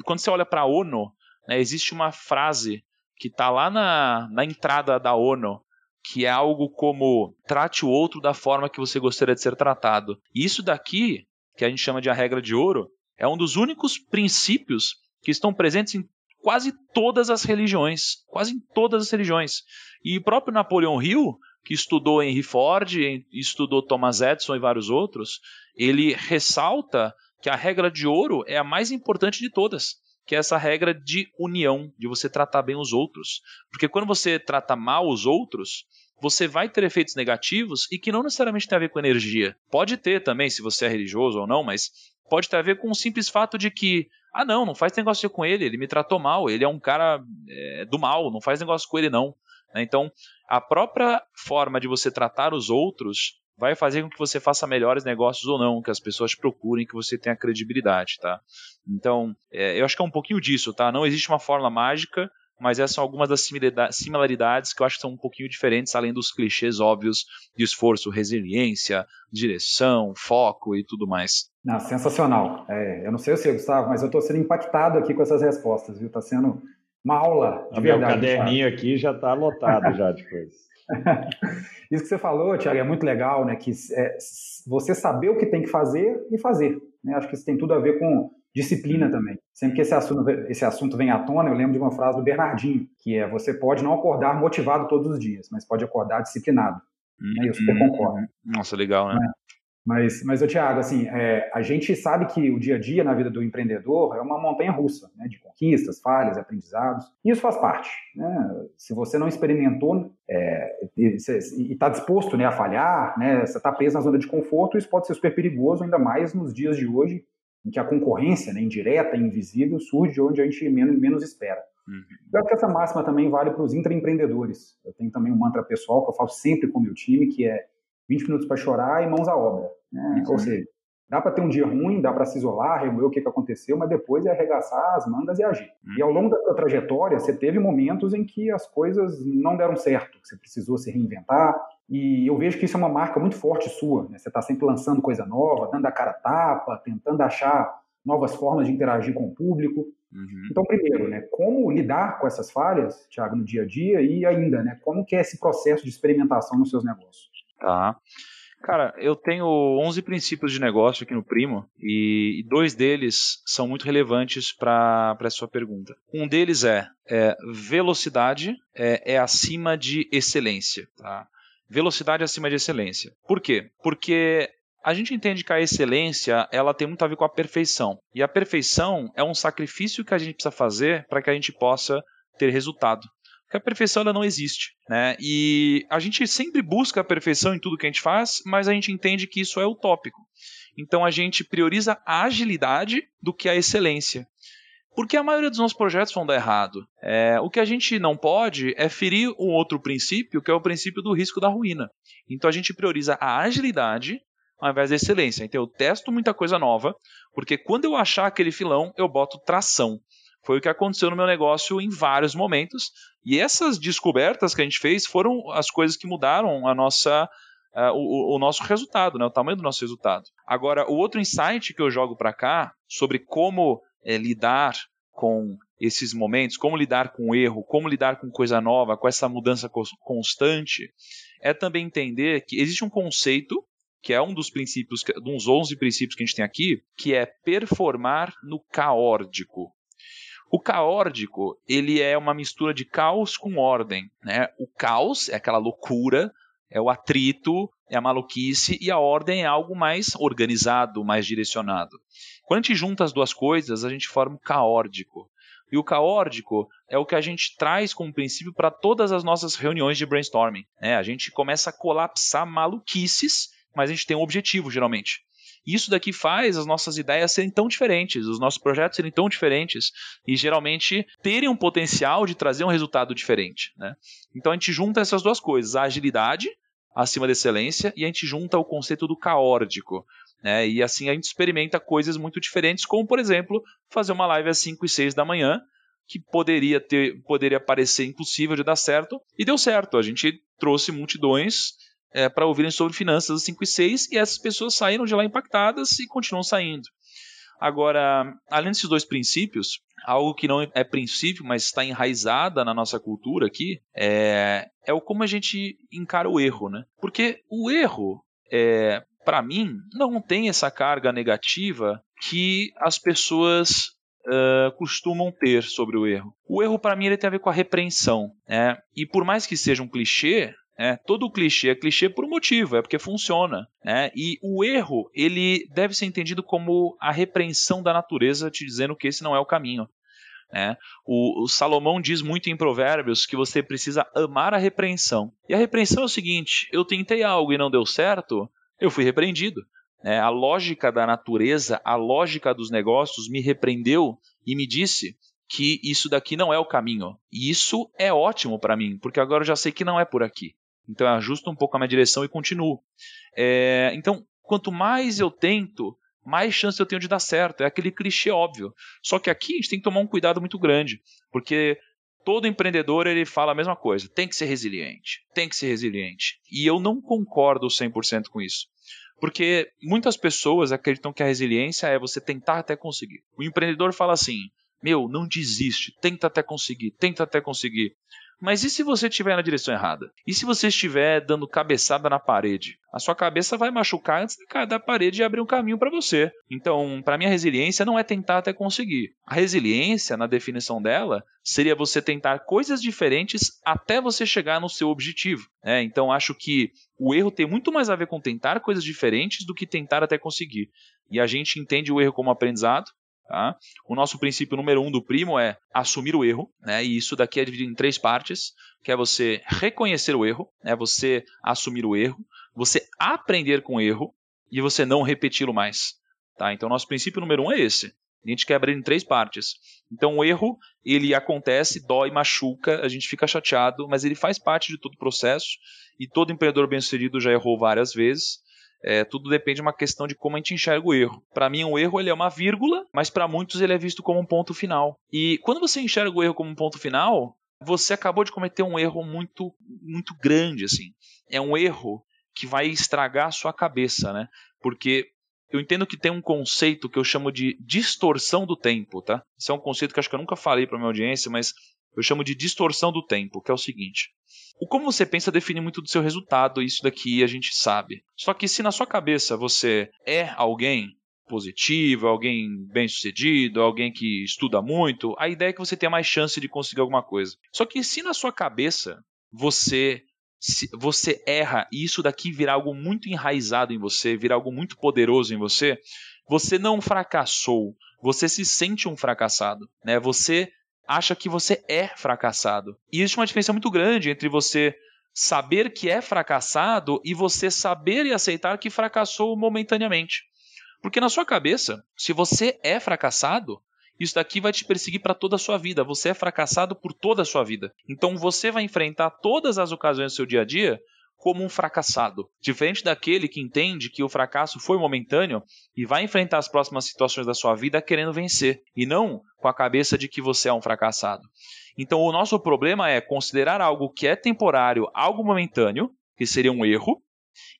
quando você olha para a ONU, né, existe uma frase que está lá na, na entrada da ONU, que é algo como trate o outro da forma que você gostaria de ser tratado. E isso daqui, que a gente chama de a regra de ouro, é um dos únicos princípios que estão presentes em quase todas as religiões, quase em todas as religiões. E o próprio Napoleão Hill, que estudou Henry Ford, estudou Thomas Edison e vários outros, ele ressalta que a regra de ouro é a mais importante de todas, que é essa regra de união, de você tratar bem os outros. Porque quando você trata mal os outros, você vai ter efeitos negativos e que não necessariamente tem a ver com energia. Pode ter também, se você é religioso ou não, mas pode ter a ver com o simples fato de que, ah, não, não faz negócio com ele, ele me tratou mal, ele é um cara é, do mal, não faz negócio com ele não. Né? Então, a própria forma de você tratar os outros vai fazer com que você faça melhores negócios ou não, que as pessoas procurem, que você tenha credibilidade, tá? Então, é, eu acho que é um pouquinho disso, tá? Não existe uma fórmula mágica, mas essas são algumas das similaridades que eu acho que são um pouquinho diferentes, além dos clichês óbvios de esforço, resiliência, direção, foco e tudo mais. Não, sensacional. É, eu não sei o seu, Gustavo, mas eu estou sendo impactado aqui com essas respostas, viu? Está sendo uma aula de verdade. Meu caderninho aqui já está lotado já de coisas. Isso que você falou, Tiago, é muito legal, né? Que é, você saber o que tem que fazer e fazer. Né? Acho que isso tem tudo a ver com disciplina também. Sempre que esse assunto, esse assunto vem à tona, eu lembro de uma frase do Bernardinho, que é: você pode não acordar motivado todos os dias, mas pode acordar disciplinado. Né? Eu super uhum. concordo. Nossa, legal, né? Mas, mas Tiago, assim, é, a gente sabe que o dia a dia na vida do empreendedor é uma montanha russa, né, de conquistas, falhas, aprendizados. E isso faz parte. Né? Se você não experimentou é, e está disposto né, a falhar, né, você está preso na zona de conforto, isso pode ser super perigoso, ainda mais nos dias de hoje, em que a concorrência né, indireta invisível surge de onde a gente menos, menos espera. Uhum. Eu acho que essa máxima também vale para os intraempreendedores. Eu tenho também um mantra pessoal que eu falo sempre com o meu time, que é 20 minutos para chorar e mãos à obra. Né? Ou seja, Dá para ter um dia ruim, dá para se isolar, remoer o que, que aconteceu, mas depois é arregaçar as mangas e agir. E ao longo da sua trajetória, você teve momentos em que as coisas não deram certo, você precisou se reinventar, e eu vejo que isso é uma marca muito forte sua. Né? Você está sempre lançando coisa nova, dando a cara tapa, tentando achar novas formas de interagir com o público. Uhum. Então, primeiro, né, como lidar com essas falhas, Thiago, no dia a dia, e ainda, né, como que é esse processo de experimentação nos seus negócios? Tá. Cara, eu tenho 11 princípios de negócio aqui no Primo e, dois deles são muito relevantes para a sua pergunta. Um deles é, é velocidade é, é, acima de excelência. Tá? Velocidade acima de excelência. Por quê? Porque a gente entende que a excelência ela tem muito a ver com a perfeição. E a perfeição é um sacrifício que a gente precisa fazer para que a gente possa ter resultado. Porque a perfeição ela não existe, né? E a gente sempre busca a perfeição em tudo que a gente faz, mas a gente entende que isso é utópico. Então a gente prioriza a agilidade do que a excelência. Porque a maioria dos nossos projetos vão dar errado. É, o que a gente não pode é ferir um outro princípio, que é o princípio do risco da ruína. Então a gente prioriza a agilidade ao invés da excelência. Então eu testo muita coisa nova, porque quando eu achar aquele filão, eu boto tração. Foi o que aconteceu no meu negócio em vários momentos. E essas descobertas que a gente fez foram as coisas que mudaram a nossa, uh, o, o, nosso resultado, né, o tamanho do nosso resultado. Agora, o outro insight que eu jogo para cá sobre como é, lidar com esses momentos, como lidar com erro, como lidar com coisa nova, com essa mudança constante, é também entender que existe um conceito que é um dos princípios, uns 11 princípios que a gente tem aqui, que é performar no caórdico. O caórdico, ele é uma mistura de caos com ordem. Né? O caos é aquela loucura, é o atrito, é a maluquice, e a ordem é algo mais organizado, mais direcionado. Quando a gente junta as duas coisas, a gente forma o caórdico. E o caórdico é o que a gente traz como princípio para todas as nossas reuniões de brainstorming. Né? A gente começa a colapsar maluquices, mas a gente tem um objetivo, geralmente. Isso daqui faz as nossas ideias serem tão diferentes, os nossos projetos serem tão diferentes e geralmente terem um potencial de trazer um resultado diferente. Né? Então a gente junta essas duas coisas, a agilidade acima da excelência e a gente junta o conceito do caórdico. Né? E assim a gente experimenta coisas muito diferentes, como por exemplo fazer uma live às 5 e 6 da manhã, que poderia ter poderia parecer impossível de dar certo e deu certo. A gente trouxe multidões é, para ouvirem sobre finanças às 5 e 6 e essas pessoas saíram de lá impactadas e continuam saindo. Agora, além desses dois princípios, algo que não é princípio, mas está enraizada na nossa cultura aqui, é, é o como a gente encara o erro, né? Porque o erro, é, para mim, não tem essa carga negativa que as pessoas Uh, costumam ter sobre o erro. O erro, para mim, ele tem a ver com a repreensão. Né? E por mais que seja um clichê, é, todo clichê é clichê por um motivo, é porque funciona. Né? E o erro, ele deve ser entendido como a repreensão da natureza te dizendo que esse não é o caminho. Né? O, o, Salomão diz muito em Provérbios que você precisa amar a repreensão. E a repreensão é o seguinte: eu tentei algo e não deu certo, eu fui repreendido. Né? A lógica da natureza, a lógica dos negócios me repreendeu e me disse que isso daqui não é o caminho. E isso é ótimo para mim, porque agora eu já sei que não é por aqui. Então eu ajusto um pouco a minha direção e continuo. É, então, quanto mais eu tento, mais chance eu tenho de dar certo. É aquele clichê óbvio. Só que aqui a gente tem que tomar um cuidado muito grande, porque todo empreendedor ele fala a mesma coisa. Tem que ser resiliente. Tem que ser resiliente. E eu não concordo 100% com isso. Porque muitas pessoas acreditam que a resiliência é você tentar até conseguir. O empreendedor fala assim: meu, não desiste, tenta até conseguir, tenta até conseguir. Mas e se você estiver na direção errada? E se você estiver dando cabeçada na parede? A sua cabeça vai machucar antes da parede abrir um caminho para você. Então, para mim, a resiliência não é tentar até conseguir. A resiliência, na definição dela, seria você tentar coisas diferentes até você chegar no seu objetivo. Né? Então, acho que o erro tem muito mais a ver com tentar coisas diferentes do que tentar até conseguir. E a gente entende o erro como aprendizado, Tá? O nosso princípio número um do primo é assumir o erro, né? e isso daqui é dividido em três partes, que é você reconhecer o erro, né? você assumir o erro, você aprender com o erro e você não repeti-lo mais. Tá? Então, nosso princípio número um é esse. A gente quebra ele em três partes. Então, o erro, ele acontece, dói, machuca, a gente fica chateado, mas ele faz parte de todo o processo, e todo empreendedor bem-sucedido já errou várias vezes, É, tudo depende de uma questão de como a gente enxerga o erro. Para mim, um erro ele é uma vírgula, mas para muitos ele é visto como um ponto final. E quando você enxerga o erro como um ponto final, você acabou de cometer um erro muito, muito grande, assim. É um erro que vai estragar a sua cabeça, né? Porque eu entendo que tem um conceito que eu chamo de distorção do tempo, tá? Esse é um conceito que acho que eu nunca falei para minha audiência, mas eu chamo de distorção do tempo, que é o seguinte: o como você pensa define muito do seu resultado, isso daqui a gente sabe. Só que se na sua cabeça você é alguém positivo, alguém bem-sucedido, alguém que estuda muito, a ideia é que você tenha mais chance de conseguir alguma coisa. Só que se na sua cabeça você você erra e isso daqui virar algo muito enraizado em você, virar algo muito poderoso em você, você não fracassou, você se sente um fracassado, né? Você acha que você é fracassado. E existe uma diferença muito grande entre você saber que é fracassado e você saber e aceitar que fracassou momentaneamente. Porque na sua cabeça, se você é fracassado, isso daqui vai te perseguir para toda a sua vida. Você é fracassado por toda a sua vida. Então você vai enfrentar todas as ocasiões do seu dia a dia como um fracassado. Diferente daquele que entende que o fracasso foi momentâneo e vai enfrentar as próximas situações da sua vida querendo vencer, e não com a cabeça de que você é um fracassado. Então o nosso problema é considerar algo que é temporário, algo momentâneo, que seria um erro,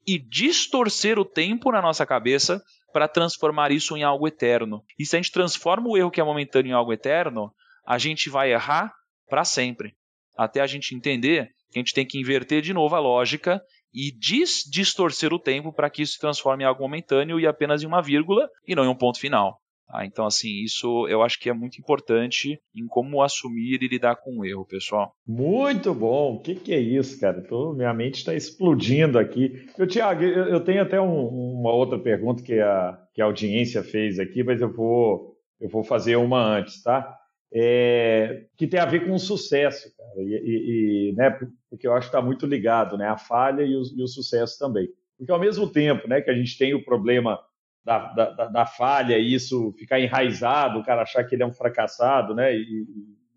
e distorcer o tempo na nossa cabeça para transformar isso em algo eterno. E se a gente transforma o erro que é momentâneo em algo eterno, a gente vai errar para sempre. Até a gente entender que a gente tem que inverter de novo a lógica e dis distorcer o tempo para que isso se transforme em algo momentâneo e apenas em uma vírgula e não em um ponto final. Ah, então, assim, isso eu acho que é muito importante em como assumir e lidar com o erro, pessoal. Muito bom. O que, que é isso, cara? Tô, minha mente está explodindo aqui. Eu, Tiago, eu, eu tenho até um, uma outra pergunta que a, que a audiência fez aqui, mas eu vou, eu vou fazer uma antes, tá? É, que tem a ver com o sucesso, cara. E, e, né, porque eu acho que está muito ligado, né? A falha e o, e o sucesso também. Porque ao mesmo tempo né, que a gente tem o problema da, da, da, falha e isso ficar enraizado, o cara achar que ele é um fracassado, né? E,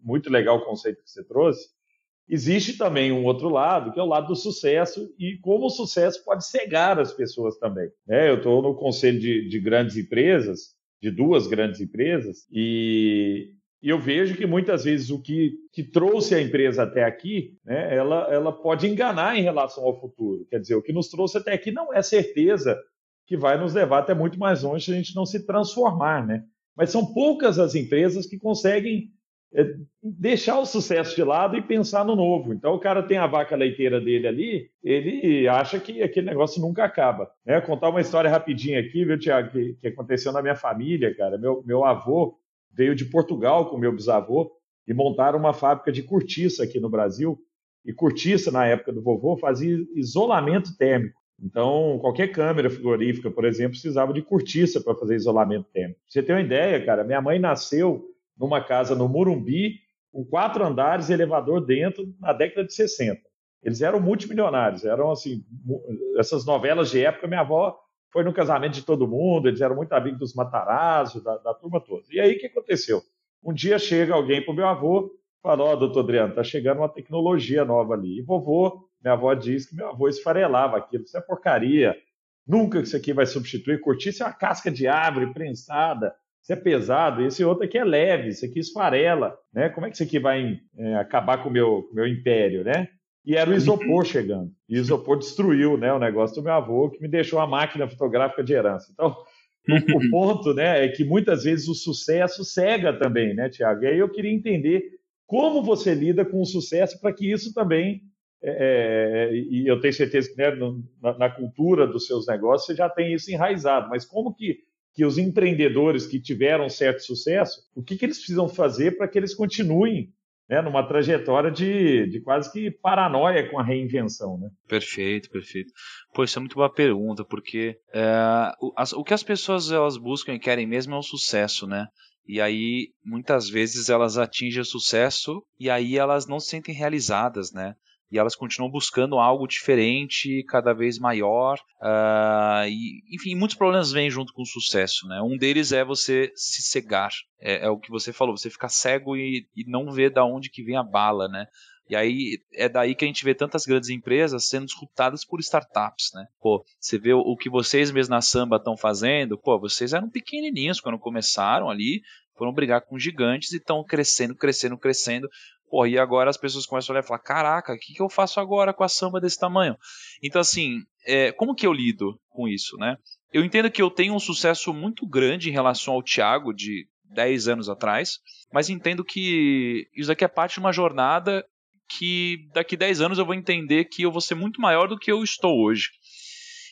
muito legal o conceito que você trouxe. Existe também um outro lado, que é o lado do sucesso e como o sucesso pode cegar as pessoas também. Né? Eu estou no conselho de, de, grandes empresas, de duas grandes empresas, e, e eu vejo que muitas vezes o que, que trouxe a empresa até aqui, né, ela, ela pode enganar em relação ao futuro. Quer dizer, o que nos trouxe até aqui não é certeza que vai nos levar até muito mais longe se a gente não se transformar, né? Mas são poucas as empresas que conseguem é, deixar o sucesso de lado e pensar no novo. Então o cara tem a vaca leiteira dele ali, ele acha que aquele negócio nunca acaba. Né? Contar uma história rapidinha aqui, viu, Tiago, que, que, aconteceu na minha família, cara. Meu, meu avô veio de Portugal com meu bisavô e montaram uma fábrica de cortiça aqui no Brasil. E cortiça, na época do vovô, fazia isolamento térmico. Então, qualquer câmera frigorífica, por exemplo, precisava de cortiça para fazer isolamento térmico. Você ter uma ideia, cara, minha mãe nasceu numa casa no Murumbi, com quatro andares e elevador dentro, na década de 60. Eles eram multimilionários, eram assim, essas novelas de época, minha avó foi no casamento de todo mundo, eles eram muito amigos dos Matarazzo, da, da turma toda. E aí o que aconteceu? Um dia chega alguém para o meu avô, fala, ó, oh, doutor Adriano, está chegando uma tecnologia nova ali. E vovô minha avó diz que meu avô esfarelava aquilo. Isso é porcaria. Nunca que isso aqui vai substituir. Cortiça é uma casca de árvore prensada. Isso é pesado. Esse outro aqui é leve. Isso aqui esfarela. Né? Como é que isso aqui vai é, acabar com o meu, com meu império, né? E era o isopor chegando. E o isopor destruiu né, o negócio do meu avô, que me deixou uma máquina fotográfica de herança. Então, o ponto né, é que muitas vezes o sucesso cega também, né, Tiago? E aí eu queria entender como você lida com o sucesso para que isso também é, é, e eu tenho certeza que né, na, na, cultura dos seus negócios você já tem isso enraizado, mas como que, que os empreendedores que tiveram certo sucesso, o que, que eles precisam fazer para que eles continuem né, numa trajetória de, de quase que paranoia com a reinvenção, né? Perfeito, perfeito. Pô, isso é muito boa pergunta, porque é, o, as, o que as pessoas elas buscam e querem mesmo é o sucesso, né? E aí, muitas vezes, elas atingem o sucesso e aí elas não se sentem realizadas, né? E elas continuam buscando algo diferente, cada vez maior. Uh, e, enfim, muitos problemas vêm junto com o sucesso. Né? Um deles é você se cegar. É, é o que você falou, você ficar cego e, e não ver da onde que vem a bala. Né? E aí é daí que a gente vê tantas grandes empresas sendo disruptadas por startups, né? Pô, você vê o, que vocês mesmos na Samba estão fazendo, pô, vocês eram pequenininhos quando começaram ali, foram brigar com gigantes e estão crescendo, crescendo, crescendo. Pô, e agora as pessoas começam a olhar e falar: caraca, o que, que eu faço agora com a samba desse tamanho? Então, assim, é, como que eu lido com isso, né? Eu entendo que eu tenho um sucesso muito grande em relação ao Thiago de 10 anos atrás, mas entendo que isso daqui é parte de uma jornada que daqui 10 anos eu vou entender que eu vou ser muito maior do que eu estou hoje.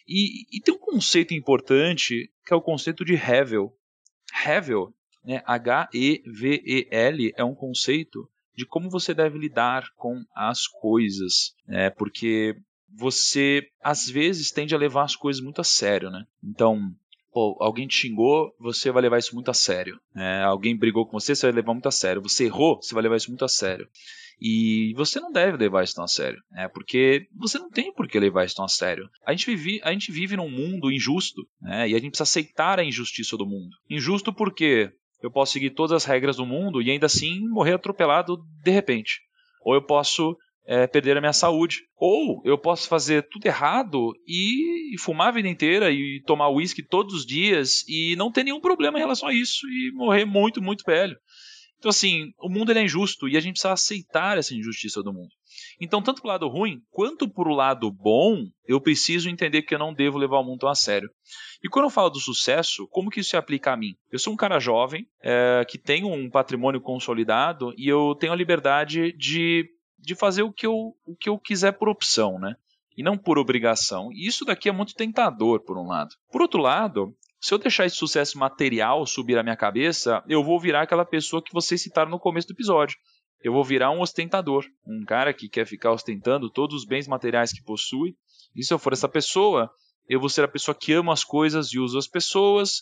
E, e tem um conceito importante que é o conceito de Hevel. Hevel, né, H-E-V-E-L, é um conceito de como você deve lidar com as coisas, né? Porque você às vezes tende a levar as coisas muito a sério, né? Então, pô, alguém te xingou, você vai levar isso muito a sério. Né? Alguém brigou com você, você vai levar muito a sério. Você errou, você vai levar isso muito a sério. E você não deve levar isso tão a sério, né? Porque você não tem por que levar isso tão a sério. A gente vive, a gente vive num mundo injusto, né? E a gente precisa aceitar a injustiça do mundo. Injusto porque eu posso seguir todas as regras do mundo e ainda assim morrer atropelado de repente. Ou eu posso é, perder a minha saúde. Ou eu posso fazer tudo errado e, e fumar a vida inteira e tomar uísque todos os dias e não ter nenhum problema em relação a isso e morrer muito, muito velho. Então, assim, o mundo é injusto e a gente precisa aceitar essa injustiça do mundo. Então, tanto pro lado ruim quanto pro lado bom, eu preciso entender que eu não devo levar o mundo tão a sério. E quando eu falo do sucesso, como que isso se aplica a mim? Eu sou um cara jovem, é, que tem um patrimônio consolidado e eu tenho a liberdade de, de fazer o que, eu, o que eu quiser por opção, né? E não por obrigação. E isso daqui é muito tentador, por um lado. Por outro lado, se eu deixar esse sucesso material subir a minha cabeça, eu vou virar aquela pessoa que vocês citaram no começo do episódio. Eu vou virar um ostentador, um cara que quer ficar ostentando todos os bens materiais que possui. E se eu for essa pessoa, eu vou ser a pessoa que ama as coisas e usa as pessoas,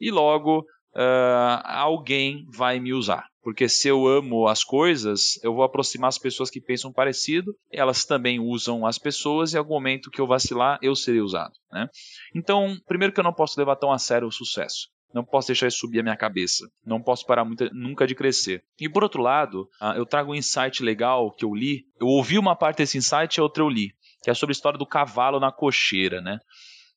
e logo uh, alguém vai me usar. Porque se eu amo as coisas, eu vou aproximar as pessoas que pensam parecido, elas também usam as pessoas, e em algum momento que eu vacilar, eu serei usado. Né? Então, primeiro que eu não posso levar tão a sério o sucesso. Não posso deixar isso subir a minha cabeça. Não posso parar muito, nunca de crescer. E por outro lado, uh, eu trago um insight legal que eu li. Eu ouvi uma parte desse insight e outra eu li. Que é sobre a história do cavalo na cocheira, né?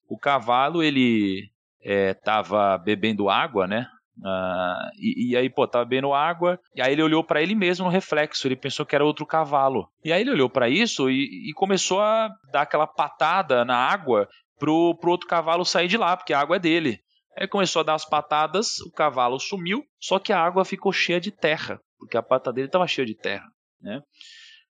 O cavalo, ele estava é, bebendo água, né? Uh, e, e, aí, pô, tava bebendo água, e aí ele olhou para ele mesmo no reflexo, ele pensou que era outro cavalo. E aí ele olhou para isso e, e, começou a dar aquela patada na água pro, pro outro cavalo sair de lá, porque a água é dele. Aí começou a dar as patadas, o cavalo sumiu, só que a água ficou cheia de terra, porque a pata dele estava cheia de terra, né?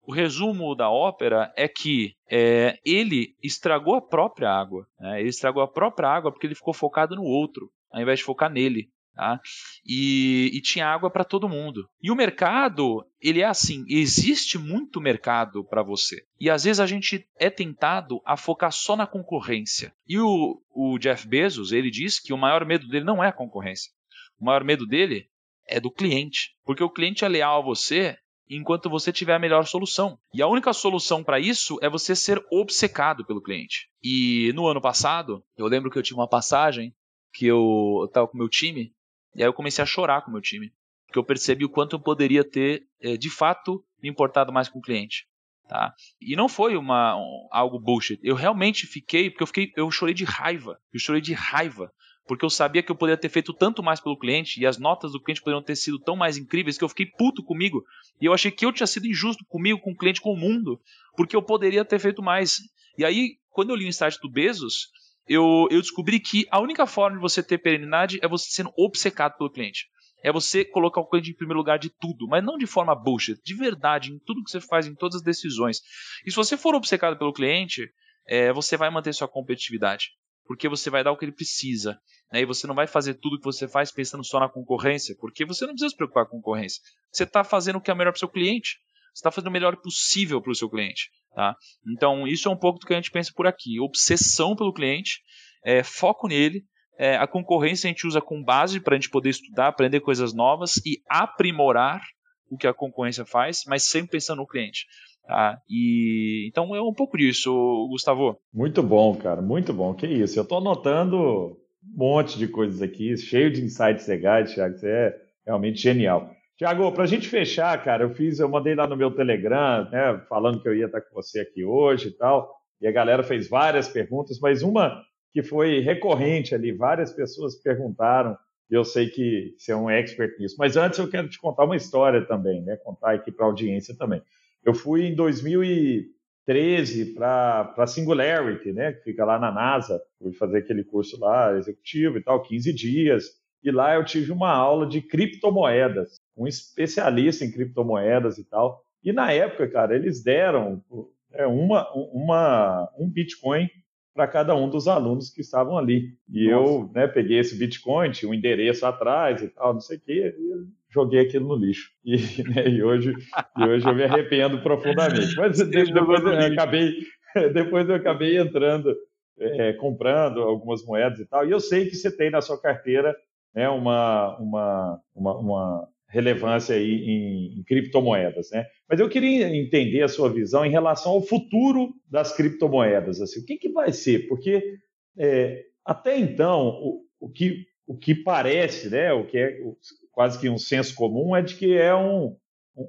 O resumo da ópera é que é, ele estragou a própria água. Né? Ele estragou a própria água porque ele ficou focado no outro, ao invés de focar nele. Tá? E, e, tinha água para todo mundo. E o mercado, ele é assim: existe muito mercado para você. E às vezes a gente é tentado a focar só na concorrência. E o, o Jeff Bezos, ele diz que o maior medo dele não é a concorrência. O maior medo dele é do cliente. Porque o cliente é leal a você enquanto você tiver a melhor solução. E a única solução para isso é você ser obcecado pelo cliente. E no ano passado, eu lembro que eu tive uma passagem que eu estava com meu time, e aí eu comecei a chorar com o meu time. Porque eu percebi o quanto eu poderia ter, é, de fato, me importado mais com o cliente. Tá? E não foi uma, um, algo bullshit. Eu realmente fiquei, porque eu fiquei, eu chorei de raiva. Eu chorei de raiva porque eu sabia que eu poderia ter feito tanto mais pelo cliente e as notas do cliente poderiam ter sido tão mais incríveis que eu fiquei puto comigo e eu achei que eu tinha sido injusto comigo, com o cliente, com o mundo, porque eu poderia ter feito mais. E aí, quando eu li o insight do Bezos, eu, eu descobri que a única forma de você ter perenidade é você sendo obcecado pelo cliente. É você colocar o cliente em primeiro lugar de tudo, mas não de forma bullshit, de verdade, em tudo que você faz, em todas as decisões. E se você for obcecado pelo cliente, é, você vai manter sua competitividade porque você vai dar o que ele precisa. Né? E você não vai fazer tudo que você faz pensando só na concorrência, porque você não precisa se preocupar com a concorrência. Você está fazendo o que é melhor para o seu cliente. Está fazendo o melhor possível para o seu cliente. Tá? Então, isso é um pouco do que a gente pensa por aqui. Obsessão pelo cliente, é, foco nele. É, a concorrência a gente usa com base para a gente poder estudar, aprender coisas novas e aprimorar o que a concorrência faz, mas sempre pensando no cliente. Tá? E então é um pouco disso, Gustavo. Muito bom, cara, muito bom. Que isso? Eu estou anotando um monte de coisas aqui, cheio de insights legais, Thiago. Você é realmente genial. Tiago, para a gente fechar, cara, eu fiz, eu mandei lá no meu Telegram, né, falando que eu ia estar com você aqui hoje e tal, e a galera fez várias perguntas, mas uma que foi recorrente ali, várias pessoas perguntaram, e eu sei que você é um expert nisso. Mas antes eu quero te contar uma história também, né, contar aqui para a audiência também. Eu fui em 2013 para a Singularity, né, que fica lá na NASA, fui fazer aquele curso lá, executivo e tal, 15 dias, e lá eu tive uma aula de criptomoedas, um especialista em criptomoedas e tal. E na época, cara, eles deram é, uma, uma, um Bitcoin para cada um dos alunos que estavam ali. E Nossa. eu né, peguei esse Bitcoin, tinha um endereço atrás e tal, não sei o quê, e joguei aquilo no lixo. E, né, e, hoje, e hoje eu me arrependo profundamente. Mas depois eu acabei, depois eu acabei entrando, é, comprando algumas moedas e tal. E eu sei que você tem na sua carteira né, uma, uma, uma, uma relevância aí em, em, criptomoedas, né? Mas eu queria entender a sua visão em relação ao futuro das criptomoedas, assim, o que, que vai ser? Porque é, até então o, o, que, o que parece, né, o que é quase que um senso comum é de que é um,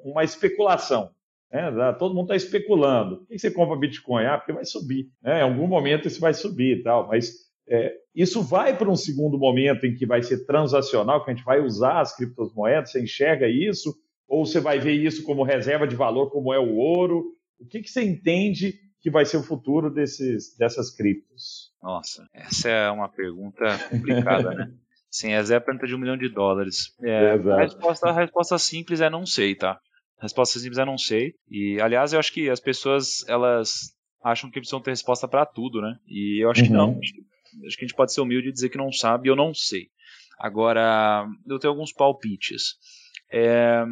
uma especulação. Né? Todo mundo está especulando. Por que você compra Bitcoin? Ah, porque vai subir. Né? Em algum momento isso vai subir e tal, mas é, isso vai para um segundo momento em que vai ser transacional, que a gente vai usar as criptomoedas, você enxerga isso? Ou você vai ver isso como reserva de valor, como é o ouro? O que, que você entende que vai ser o futuro desses, dessas criptos? Nossa, essa é uma pergunta complicada, né? Sim, essa é a pergunta de um milhão de dólares. É, a, resposta, a resposta simples é não sei, tá? A resposta simples é não sei. E, aliás, eu acho que as pessoas, elas acham que precisam ter resposta para tudo, né? E eu acho uhum. que não. Acho que a gente pode ser humilde e dizer que não sabe, eu não sei. Agora, eu tenho alguns palpites. É,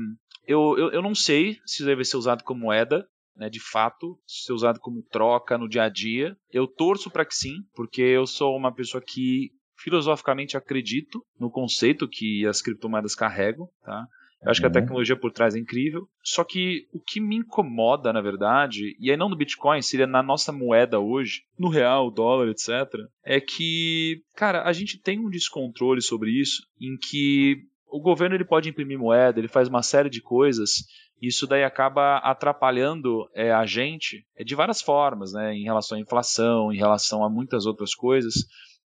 eu, eu, eu não sei se deve ser usado como moeda, né, de fato, ser usado como troca no dia a dia. Eu torço para que sim, porque eu sou uma pessoa que filosoficamente acredito no conceito que as criptomoedas carregam, tá? Eu acho que a uhum. tecnologia por trás é incrível. Só que o que me incomoda, na verdade, e aí não no Bitcoin, seria na nossa moeda hoje, no real, dólar, etc., é que, cara, a gente tem um descontrole sobre isso, em que o governo ele pode imprimir moeda, ele faz uma série de coisas, isso daí acaba atrapalhando é, a gente é, de várias formas, né, em relação à inflação, em relação a muitas outras coisas.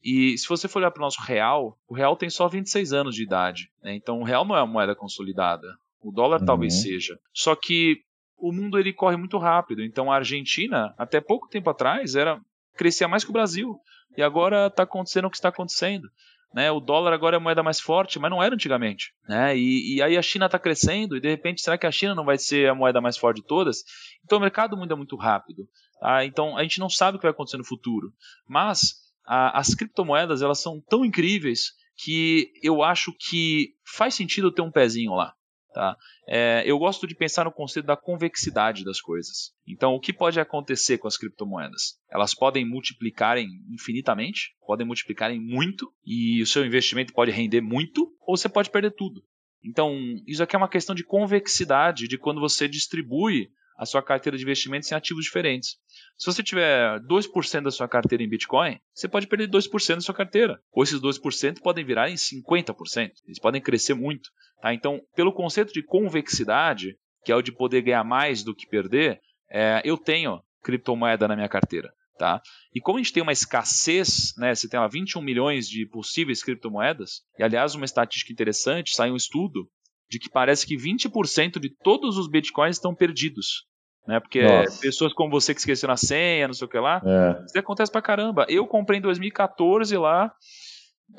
E se você for olhar para o nosso real, o real tem só 26 anos de idade. Né? Então o real não é uma moeda consolidada. O dólar uhum. talvez seja. Só que o mundo ele corre muito rápido. Então a Argentina, até pouco tempo atrás, era crescia mais que o Brasil. E agora está acontecendo o que está acontecendo. Né, o dólar agora é a moeda mais forte, mas não era antigamente. Né, e, e aí a China está crescendo, e de repente, será que a China não vai ser a moeda mais forte de todas? Então o mercado muda muito rápido. Tá? Então a gente não sabe o que vai acontecer no futuro. Mas a, as criptomoedas elas são tão incríveis que eu acho que faz sentido ter um pezinho lá. Tá? É, eu gosto de pensar no conceito da convexidade das coisas. Então, o que pode acontecer com as criptomoedas? Elas podem multiplicarem infinitamente, podem multiplicarem muito, e o seu investimento pode render muito, ou você pode perder tudo. Então, isso aqui é uma questão de convexidade, de quando você distribui a sua carteira de investimentos em ativos diferentes. Se você tiver 2% da sua carteira em Bitcoin, você pode perder 2% da sua carteira. Ou esses 2% podem virar em 50%. Eles podem crescer muito. Tá? Então, pelo conceito de convexidade, que é o de poder ganhar mais do que perder, é, eu tenho criptomoeda na minha carteira. Tá? E como a gente tem uma escassez, né, você tem lá 21 milhões de possíveis criptomoedas, e aliás, uma estatística interessante, saiu um estudo de que parece que 20% de todos os bitcoins estão perdidos. Né? Porque Nossa. pessoas como você que esqueceram a senha, não sei o que lá, é. isso acontece pra caramba. Eu comprei em 2014 lá,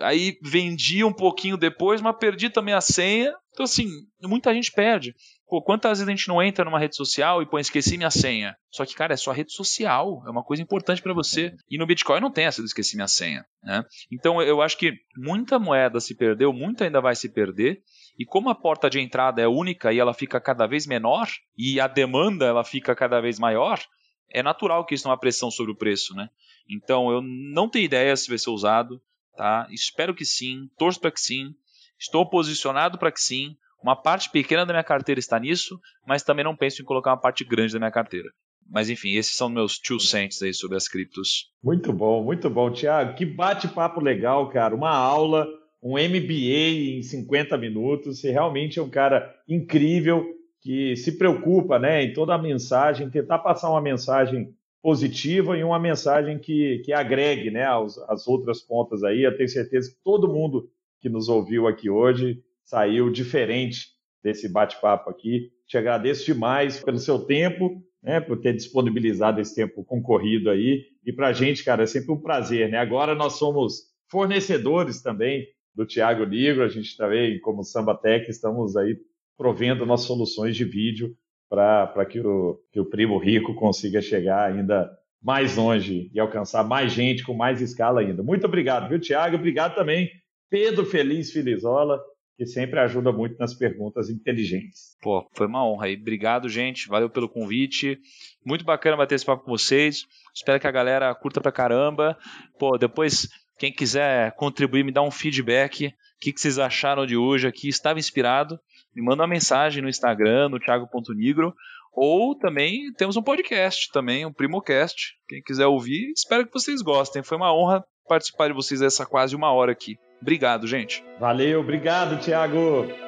aí vendi um pouquinho depois, mas perdi também a senha. Então, assim, muita gente perde. Pô, quantas vezes a gente não entra numa rede social e põe esqueci minha senha? Só que, cara, é só rede social, é uma coisa importante para você. E no Bitcoin não tem essa do esqueci minha senha. Né? Então eu acho que muita moeda se perdeu, muita ainda vai se perder. E como a porta de entrada é única e ela fica cada vez menor, e a demanda ela fica cada vez maior, é natural que isso tenha uma pressão sobre o preço, né? Então eu não tenho ideia se vai ser usado, tá? Espero que sim, torço para que sim, estou posicionado para que sim. Uma parte pequena da minha carteira está nisso, mas também não penso em colocar uma parte grande da minha carteira. Mas enfim, esses são meus two cents aí sobre as criptos. Muito bom, muito bom, Tiago. Que bate-papo legal, cara. Uma aula, um MBA em 50 minutos. Você realmente é um cara incrível que se preocupa né, em toda a mensagem, tentar passar uma mensagem positiva e uma mensagem que, que agregue né, as, as outras pontas aí. Eu tenho certeza que todo mundo que nos ouviu aqui hoje saiu diferente desse bate-papo aqui. Te agradeço demais pelo seu tempo, né, por ter disponibilizado esse tempo concorrido aí. E para a gente, cara, é sempre um prazer. Né? Agora nós somos fornecedores também do Tiago Negro, a gente também, como Samba Tech, estamos aí provendo nossas soluções de vídeo para que o, que o primo rico consiga chegar ainda mais longe e alcançar mais gente com mais escala ainda. Muito obrigado, viu, Tiago? Obrigado também, Pedro Feliz Filizola que sempre ajuda muito nas perguntas inteligentes. Pô, foi uma honra aí. Obrigado, gente. Valeu pelo convite. Muito bacana bater esse papo com vocês. Espero que a galera curta pra caramba. Pô, depois, quem quiser contribuir, me dá um feedback. O que, que vocês acharam de hoje aqui? Estava inspirado? Me manda uma mensagem no Instagram, no thiago.nigro. Ou também temos um podcast também, um Primocast. Quem quiser ouvir, espero que vocês gostem. Foi uma honra participar de vocês essa quase uma hora aqui. Obrigado, gente. Valeu, obrigado, Thiago.